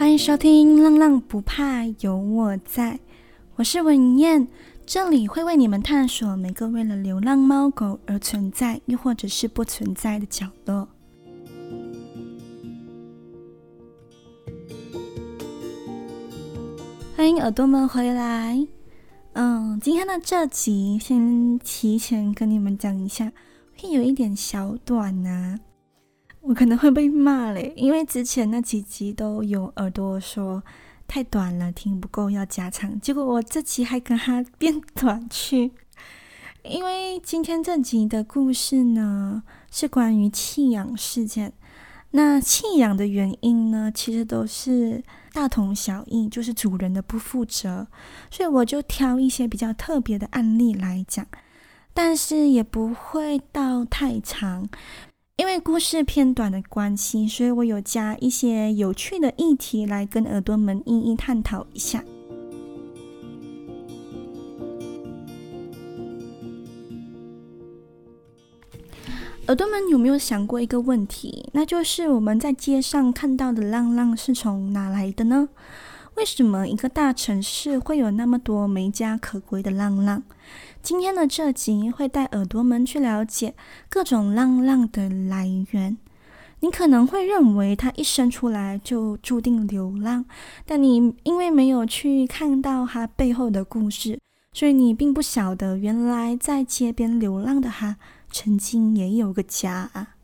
欢迎收听《浪浪不怕有我在》，我是文燕，这里会为你们探索每个为了流浪猫狗而存在，又或者是不存在的角落。欢迎耳朵们回来。嗯，今天的这集先提前跟你们讲一下，会有一点小短啊。我可能会被骂嘞，因为之前那几集都有耳朵说太短了，听不够要加长，结果我这集还跟他变短去。因为今天这集的故事呢，是关于弃养事件。那弃养的原因呢，其实都是大同小异，就是主人的不负责。所以我就挑一些比较特别的案例来讲，但是也不会到太长。因为故事偏短的关系，所以我有加一些有趣的议题来跟耳朵们一一探讨一下。耳朵们有没有想过一个问题？那就是我们在街上看到的浪浪是从哪来的呢？为什么一个大城市会有那么多没家可归的浪浪？今天的这集会带耳朵们去了解各种浪浪的来源。你可能会认为他一生出来就注定流浪，但你因为没有去看到他背后的故事，所以你并不晓得原来在街边流浪的他曾经也有个家啊。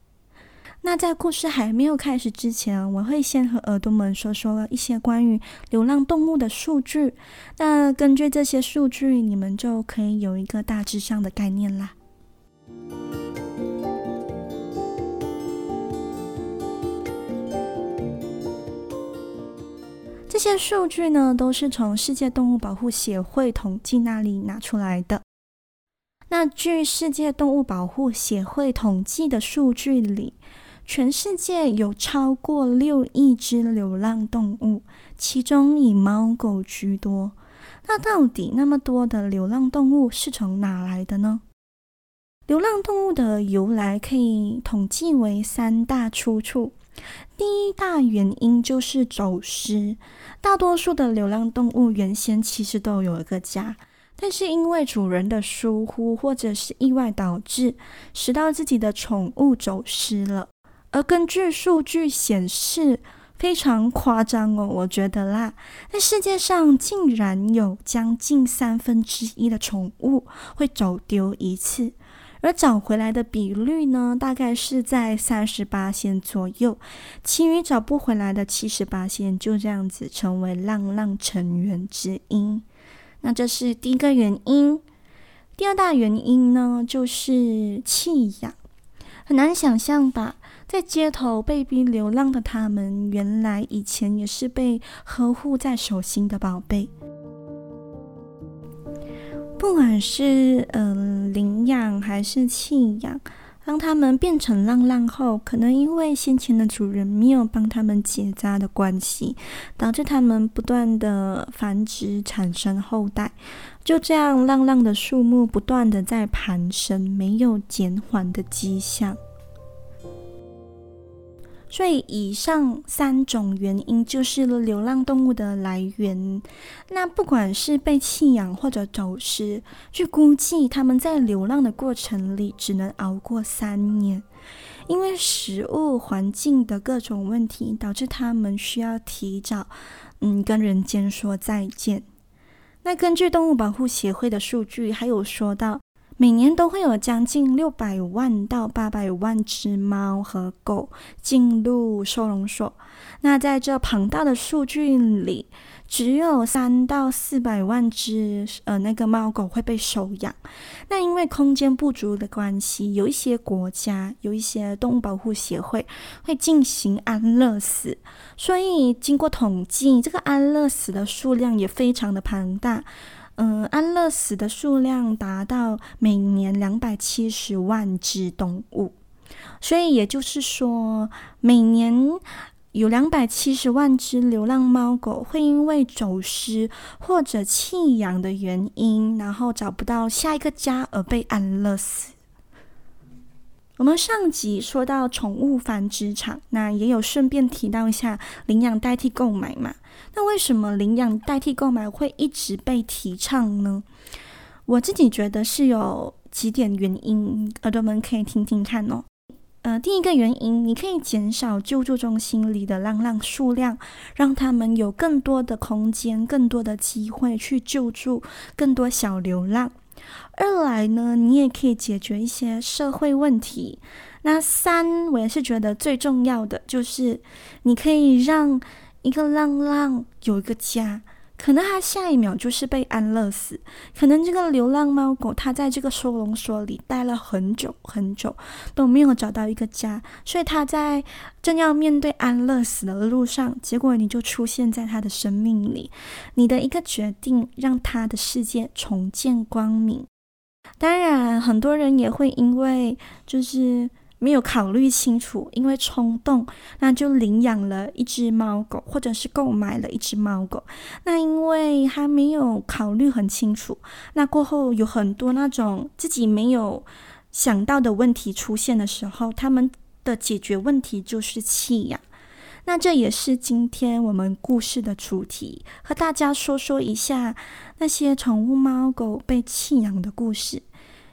那在故事还没有开始之前，我会先和耳朵们说说一些关于流浪动物的数据。那根据这些数据，你们就可以有一个大致上的概念啦。这些数据呢，都是从世界动物保护协会统计那里拿出来的。那据世界动物保护协会统计的数据里，全世界有超过六亿只流浪动物，其中以猫狗居多。那到底那么多的流浪动物是从哪来的呢？流浪动物的由来可以统计为三大出处。第一大原因就是走失。大多数的流浪动物原先其实都有一个家，但是因为主人的疏忽或者是意外导致，使到自己的宠物走失了。而根据数据显示，非常夸张哦，我觉得啦，在世界上竟然有将近三分之一的宠物会走丢一次，而找回来的比率呢，大概是在三十八%左右，其余找不回来的七十八%就这样子成为浪浪成员之一。那这是第一个原因。第二大原因呢，就是弃养，很难想象吧？在街头被逼流浪的他们，原来以前也是被呵护在手心的宝贝。不管是嗯、呃、领养还是弃养，当他们变成浪浪后，可能因为先前的主人没有帮他们结扎的关系，导致他们不断的繁殖产生后代，就这样浪浪的数目不断的在攀升，没有减缓的迹象。所以，以上三种原因就是流浪动物的来源。那不管是被弃养或者走失，据估计他们在流浪的过程里只能熬过三年，因为食物、环境的各种问题，导致他们需要提早嗯跟人间说再见。那根据动物保护协会的数据，还有说到。每年都会有将近六百万到八百万只猫和狗进入收容所。那在这庞大的数据里，只有三到四百万只呃那个猫狗会被收养。那因为空间不足的关系，有一些国家有一些动物保护协会会进行安乐死。所以经过统计，这个安乐死的数量也非常的庞大。嗯，安乐死的数量达到每年两百七十万只动物，所以也就是说，每年有两百七十万只流浪猫狗会因为走失或者弃养的原因，然后找不到下一个家而被安乐死。我们上集说到宠物繁殖场，那也有顺便提到一下领养代替购买嘛。那为什么领养代替购买会一直被提倡呢？我自己觉得是有几点原因，耳朵们可以听听看哦。呃，第一个原因，你可以减少救助中心里的浪浪数量，让他们有更多的空间、更多的机会去救助更多小流浪。二来呢，你也可以解决一些社会问题。那三，我也是觉得最重要的，就是你可以让一个浪浪有一个家。可能他下一秒就是被安乐死，可能这个流浪猫狗它在这个收容所里待了很久很久都没有找到一个家，所以它在正要面对安乐死的路上，结果你就出现在它的生命里，你的一个决定让它的世界重见光明。当然，很多人也会因为就是。没有考虑清楚，因为冲动，那就领养了一只猫狗，或者是购买了一只猫狗。那因为他没有考虑很清楚，那过后有很多那种自己没有想到的问题出现的时候，他们的解决问题就是弃养。那这也是今天我们故事的主题，和大家说说一下那些宠物猫狗被弃养的故事。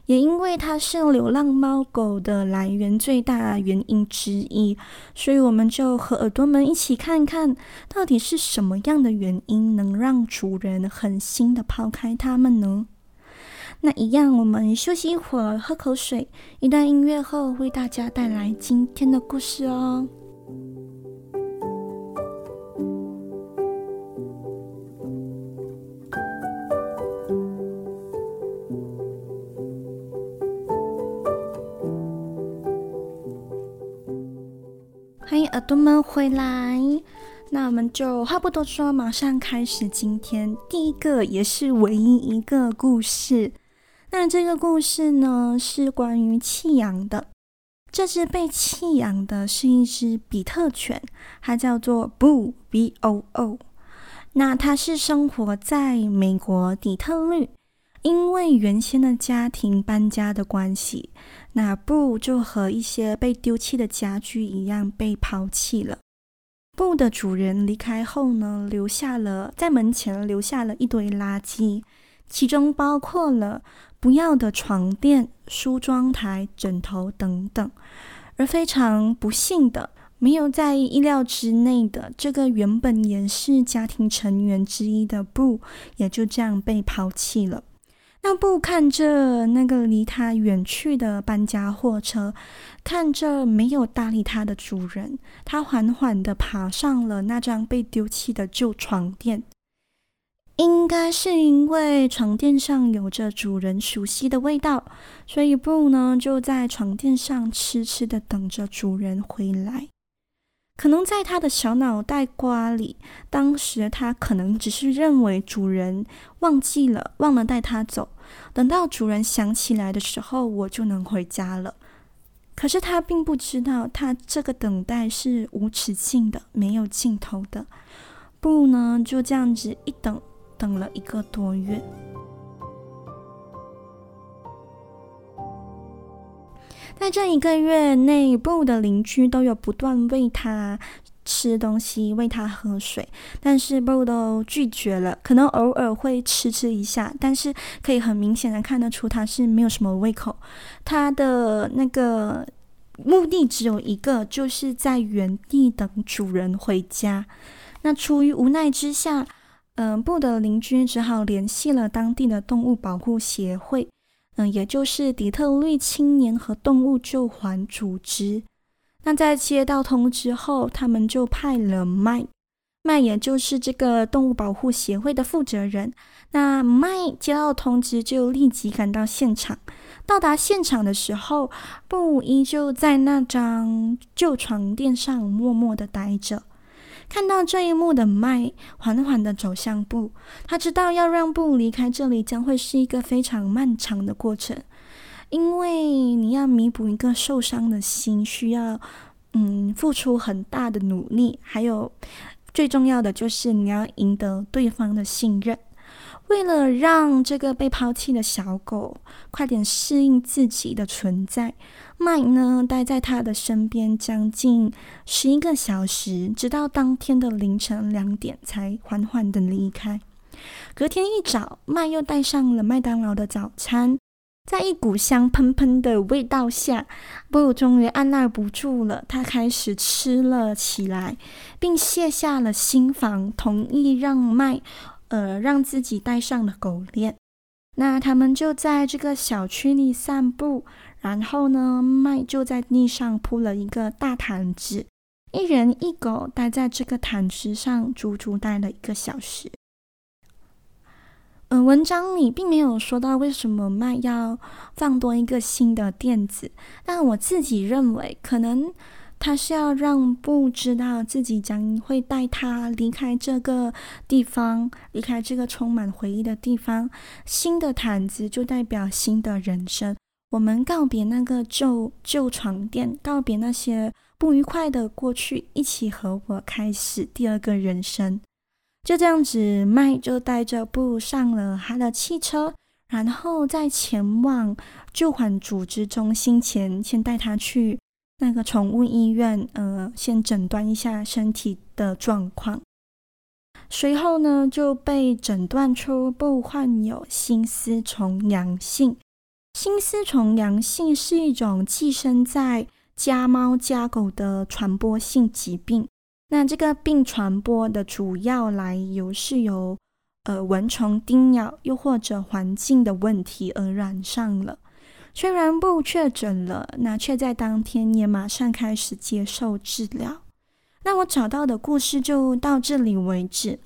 也因为它是流浪猫狗的来源最大原因之一，所以我们就和耳朵们一起看看到底是什么样的原因能让主人狠心的抛开它们呢？那一样，我们休息一会儿，喝口水，一段音乐后，为大家带来今天的故事哦。朵们回来，那我们就话不多说，马上开始今天第一个也是唯一一个故事。那这个故事呢，是关于弃养的。这只被弃养的是一只比特犬，它叫做 Boo B O O。那它是生活在美国底特律。因为原先的家庭搬家的关系，那布就和一些被丢弃的家具一样被抛弃了。布的主人离开后呢，留下了在门前留下了一堆垃圾，其中包括了不要的床垫、梳妆台、枕头等等。而非常不幸的，没有在意料之内的，这个原本也是家庭成员之一的布，也就这样被抛弃了。那布看着那个离他远去的搬家货车，看着没有搭理他的主人，他缓缓地爬上了那张被丢弃的旧床垫。应该是因为床垫上有着主人熟悉的味道，所以布呢就在床垫上痴痴地等着主人回来。可能在他的小脑袋瓜里，当时他可能只是认为主人忘记了，忘了带他走。等到主人想起来的时候，我就能回家了。可是他并不知道，他这个等待是无止境的，没有尽头的。不呢，就这样子一等，等了一个多月。在这一个月内，布的邻居都有不断喂他吃东西、喂他喝水，但是布都拒绝了。可能偶尔会吃吃一下，但是可以很明显的看得出他是没有什么胃口。他的那个目的只有一个，就是在原地等主人回家。那出于无奈之下，嗯、布的邻居只好联系了当地的动物保护协会。嗯，也就是底特律青年和动物救援组织。那在接到通知后，他们就派了麦，麦也就是这个动物保护协会的负责人。那麦接到通知就立即赶到现场。到达现场的时候，布依旧在那张旧床垫上默默的待着。看到这一幕的麦缓缓地走向布，他知道要让布离开这里将会是一个非常漫长的过程，因为你要弥补一个受伤的心，需要嗯付出很大的努力，还有最重要的就是你要赢得对方的信任。为了让这个被抛弃的小狗快点适应自己的存在，麦呢待在他的身边将近十一个小时，直到当天的凌晨两点才缓缓的离开。隔天一早，麦又带上了麦当劳的早餐。在一股香喷喷的味道下，布鲁终于按捺不住了，他开始吃了起来，并卸下了心防，同意让麦，呃，让自己戴上了狗链。那他们就在这个小区里散步，然后呢，麦就在地上铺了一个大毯子，一人一狗待在这个毯子上，足足待了一个小时。嗯，文章里并没有说到为什么麦要放多一个新的垫子，但我自己认为，可能他是要让布知道自己将会带他离开这个地方，离开这个充满回忆的地方。新的毯子就代表新的人生，我们告别那个旧旧床垫，告别那些不愉快的过去，一起和我开始第二个人生。就这样子，麦就带着布上了他的汽车，然后在前往旧款组织中心前，先带他去那个宠物医院，呃，先诊断一下身体的状况。随后呢，就被诊断出布患有心丝虫阳性。心丝虫阳性是一种寄生在家猫家狗的传播性疾病。那这个病传播的主要来由是由呃蚊虫叮咬，又或者环境的问题而染上了。虽然不确诊了，那却在当天也马上开始接受治疗。那我找到的故事就到这里为止。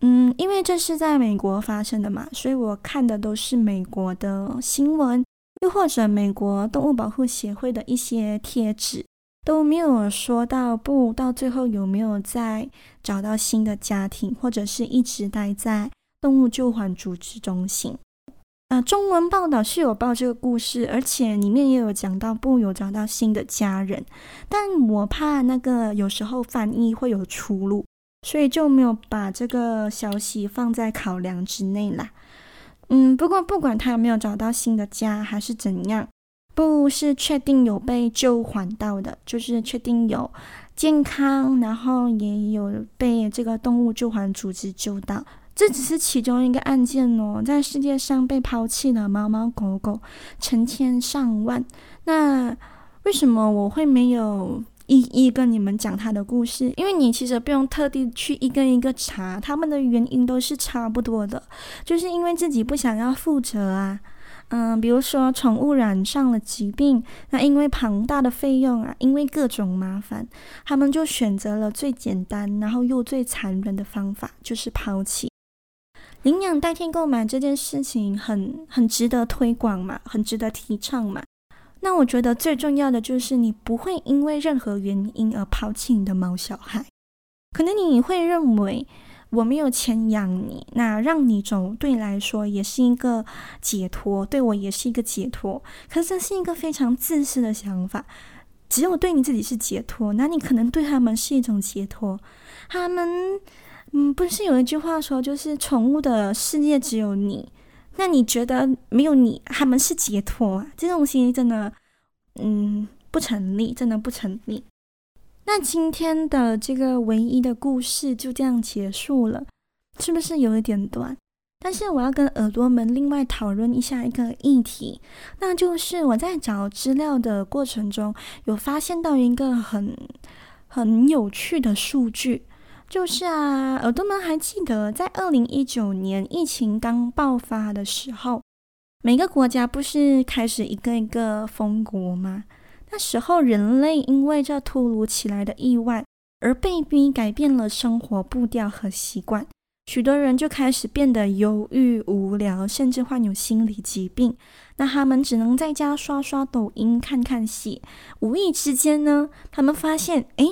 嗯，因为这是在美国发生的嘛，所以我看的都是美国的新闻，又或者美国动物保护协会的一些贴纸。都没有说到布到最后有没有再找到新的家庭，或者是一直待在动物救援组织中心。呃，中文报道是有报这个故事，而且里面也有讲到布有找到新的家人，但我怕那个有时候翻译会有出入，所以就没有把这个消息放在考量之内啦。嗯，不过不管他有没有找到新的家，还是怎样。不是确定有被救缓到的，就是确定有健康，然后也有被这个动物救援组织救到。这只是其中一个案件哦，在世界上被抛弃的猫猫狗狗成千上万。那为什么我会没有一一跟你们讲他的故事？因为你其实不用特地去一个一个查，他们的原因都是差不多的，就是因为自己不想要负责啊。嗯，比如说宠物染上了疾病，那因为庞大的费用啊，因为各种麻烦，他们就选择了最简单，然后又最残忍的方法，就是抛弃。领养代替购买这件事情很很值得推广嘛，很值得提倡嘛。那我觉得最重要的就是你不会因为任何原因而抛弃你的毛小孩，可能你会认为。我没有钱养你，那让你走对你来说也是一个解脱，对我也是一个解脱。可是这是一个非常自私的想法，只有对你自己是解脱，那你可能对他们是一种解脱。他们，嗯，不是有一句话说，就是宠物的世界只有你，那你觉得没有你，他们是解脱啊？这种东西真的，嗯，不成立，真的不成立。那今天的这个唯一的故事就这样结束了，是不是有一点短？但是我要跟耳朵们另外讨论一下一个议题，那就是我在找资料的过程中，有发现到一个很很有趣的数据，就是啊，耳朵们还记得在二零一九年疫情刚爆发的时候，每个国家不是开始一个一个封国吗？那时候，人类因为这突如其来的意外而被逼改变了生活步调和习惯，许多人就开始变得忧郁、无聊，甚至患有心理疾病。那他们只能在家刷刷抖音、看看戏。无意之间呢，他们发现，哎，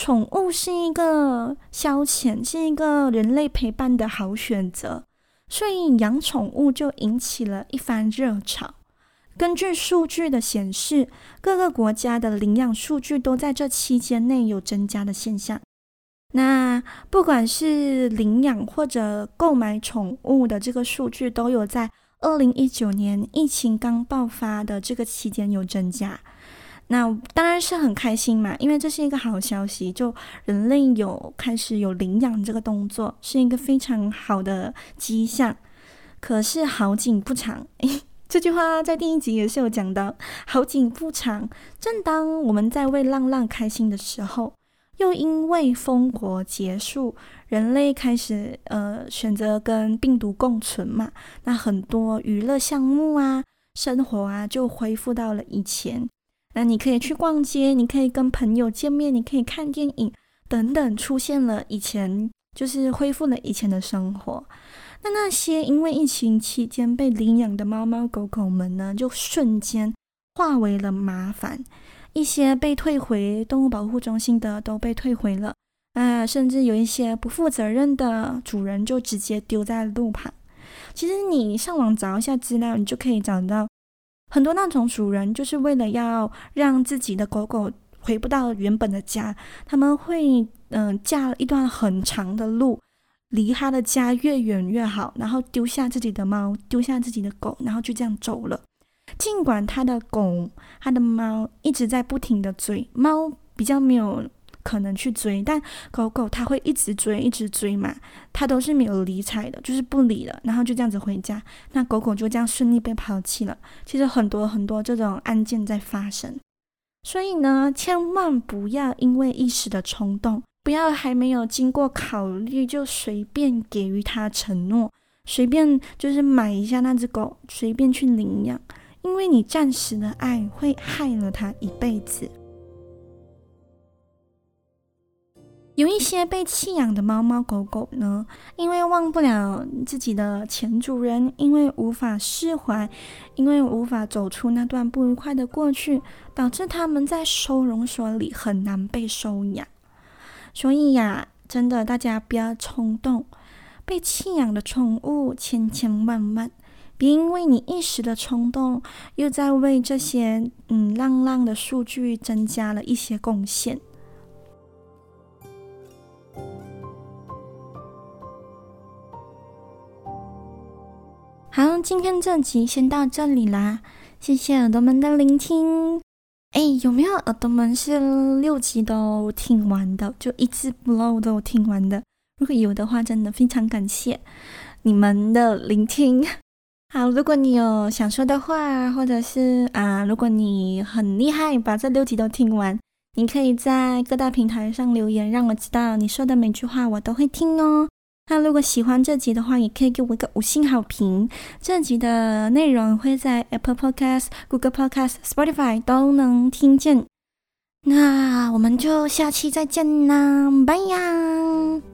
宠物是一个消遣，是一个人类陪伴的好选择，所以养宠物就引起了一番热潮。根据数据的显示，各个国家的领养数据都在这期间内有增加的现象。那不管是领养或者购买宠物的这个数据，都有在二零一九年疫情刚爆发的这个期间有增加。那当然是很开心嘛，因为这是一个好消息，就人类有开始有领养这个动作，是一个非常好的迹象。可是好景不长，这句话在第一集也是有讲到，好景不长。正当我们在为浪浪开心的时候。又因为封国结束，人类开始呃选择跟病毒共存嘛，那很多娱乐项目啊、生活啊就恢复到了以前。那你可以去逛街，你可以跟朋友见面，你可以看电影等等，出现了以前就是恢复了以前的生活。那那些因为疫情期间被领养的猫猫狗狗们呢，就瞬间化为了麻烦。一些被退回动物保护中心的都被退回了，啊，甚至有一些不负责任的主人就直接丢在路旁。其实你上网找一下资料，你就可以找到很多那种主人，就是为了要让自己的狗狗回不到原本的家，他们会嗯架一段很长的路，离他的家越远越好，然后丢下自己的猫，丢下自己的狗，然后就这样走了。尽管他的狗、他的猫一直在不停的追，猫比较没有可能去追，但狗狗它会一直追，一直追嘛，它都是没有理睬的，就是不理了，然后就这样子回家，那狗狗就这样顺利被抛弃了。其实很多很多这种案件在发生，所以呢，千万不要因为一时的冲动，不要还没有经过考虑就随便给予它承诺，随便就是买一下那只狗，随便去领养。因为你暂时的爱会害了他一辈子。有一些被弃养的猫猫狗狗呢，因为忘不了自己的前主人，因为无法释怀，因为无法走出那段不愉快的过去，导致他们在收容所里很难被收养。所以呀，真的大家不要冲动，被弃养的宠物千千万万。别因为你一时的冲动，又在为这些嗯浪浪的数据增加了一些贡献。好，今天这集先到这里啦，谢谢耳朵们的聆听。哎，有没有耳朵们是六集都听完的，就一字不漏都听完的？如果有的话，真的非常感谢你们的聆听。好，如果你有想说的话，或者是啊，如果你很厉害，把这六集都听完，你可以在各大平台上留言，让我知道你说的每句话我都会听哦。那如果喜欢这集的话，也可以给我一个五星好评。这集的内容会在 Apple Podcast、Google Podcast、Spotify 都能听见。那我们就下期再见啦，拜呀！